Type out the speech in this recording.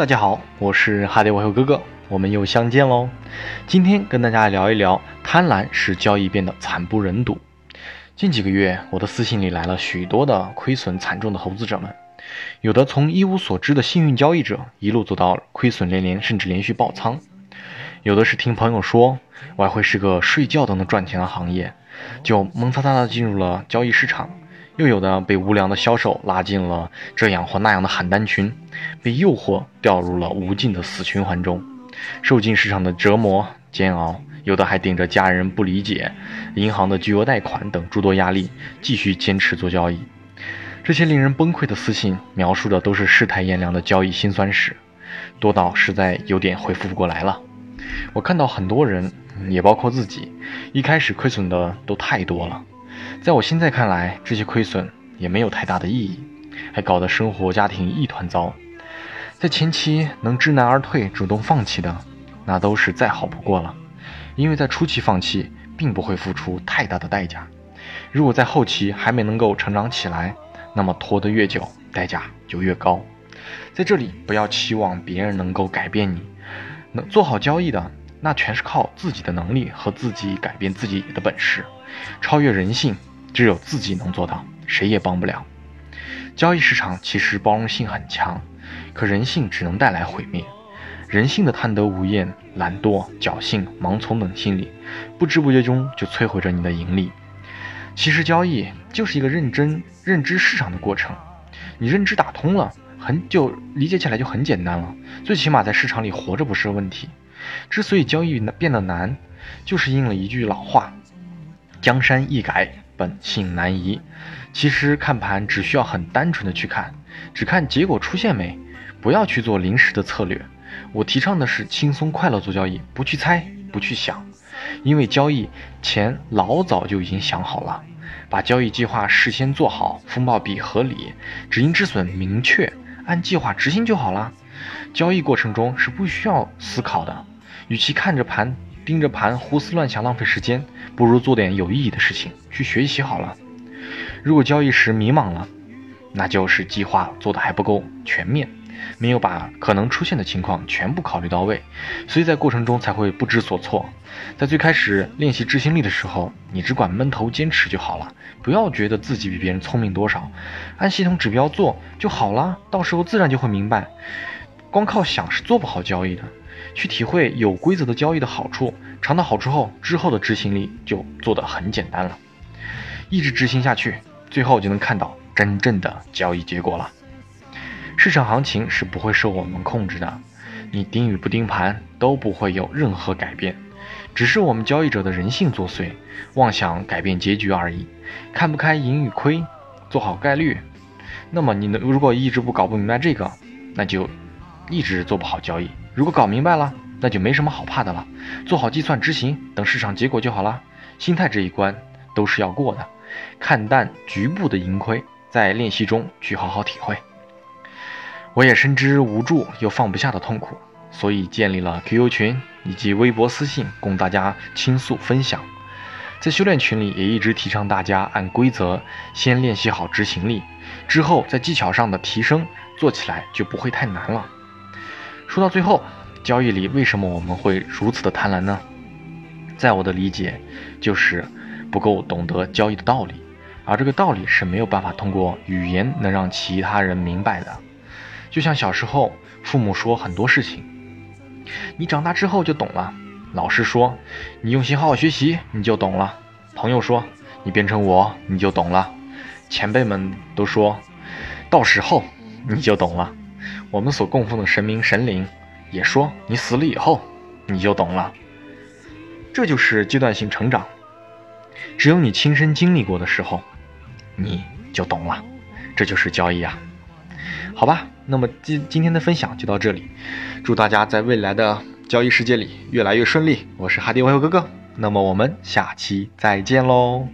大家好，我是哈迪外后哥哥，我们又相见喽。今天跟大家聊一聊，贪婪使交易变得惨不忍睹。近几个月，我的私信里来了许多的亏损惨重的投资者们，有的从一无所知的幸运交易者，一路走到亏损连连，甚至连续爆仓；有的是听朋友说外汇是个睡觉都能赚钱的行业，就蒙擦擦的进入了交易市场。又有的被无良的销售拉进了这样或那样的喊单群，被诱惑掉入了无尽的死循环中，受尽市场的折磨煎熬；有的还顶着家人不理解、银行的巨额贷款等诸多压力，继续坚持做交易。这些令人崩溃的私信，描述的都是世态炎凉的交易辛酸史，多到实在有点回复不过来了。我看到很多人，也包括自己，一开始亏损的都太多了。在我现在看来，这些亏损也没有太大的意义，还搞得生活家庭一团糟。在前期能知难而退、主动放弃的，那都是再好不过了，因为在初期放弃并不会付出太大的代价。如果在后期还没能够成长起来，那么拖得越久，代价就越高。在这里，不要期望别人能够改变你，能做好交易的，那全是靠自己的能力和自己改变自己的本事。超越人性，只有自己能做到，谁也帮不了。交易市场其实包容性很强，可人性只能带来毁灭。人性的贪得无厌、懒惰、侥幸、盲从等心理，不知不觉中就摧毁着你的盈利。其实交易就是一个认真认知市场的过程，你认知打通了，很就理解起来就很简单了。最起码在市场里活着不是问题。之所以交易变得难，就是应了一句老话。江山易改，本性难移。其实看盘只需要很单纯的去看，只看结果出现没，不要去做临时的策略。我提倡的是轻松快乐做交易，不去猜，不去想，因为交易前老早就已经想好了，把交易计划事先做好，风暴比合理，止盈止损明确，按计划执行就好了。交易过程中是不需要思考的，与其看着盘。盯着盘胡思乱想浪费时间，不如做点有意义的事情去学习好了。如果交易时迷茫了，那就是计划做的还不够全面，没有把可能出现的情况全部考虑到位，所以在过程中才会不知所措。在最开始练习执行力的时候，你只管闷头坚持就好了，不要觉得自己比别人聪明多少，按系统指标做就好了，到时候自然就会明白。光靠想是做不好交易的。去体会有规则的交易的好处，尝到好处后，之后的执行力就做得很简单了。一直执行下去，最后就能看到真正的交易结果了。市场行情是不会受我们控制的，你盯与不盯盘都不会有任何改变，只是我们交易者的人性作祟，妄想改变结局而已。看不开赢与亏，做好概率。那么你能如果一直不搞不明白这个，那就一直做不好交易。如果搞明白了，那就没什么好怕的了。做好计算执行，等市场结果就好了。心态这一关都是要过的，看淡局部的盈亏，在练习中去好好体会。我也深知无助又放不下的痛苦，所以建立了 QQ 群以及微博私信，供大家倾诉分享。在修炼群里也一直提倡大家按规则先练习好执行力，之后在技巧上的提升，做起来就不会太难了。说到最后，交易里为什么我们会如此的贪婪呢？在我的理解，就是不够懂得交易的道理，而这个道理是没有办法通过语言能让其他人明白的。就像小时候，父母说很多事情，你长大之后就懂了；老师说你用心好好学习，你就懂了；朋友说你变成我，你就懂了；前辈们都说到时候你就懂了。我们所供奉的神明神灵，也说你死了以后，你就懂了。这就是阶段性成长，只有你亲身经历过的时候，你就懂了。这就是交易啊。好吧，那么今今天的分享就到这里，祝大家在未来的交易世界里越来越顺利。我是哈迪外后哥哥，那么我们下期再见喽。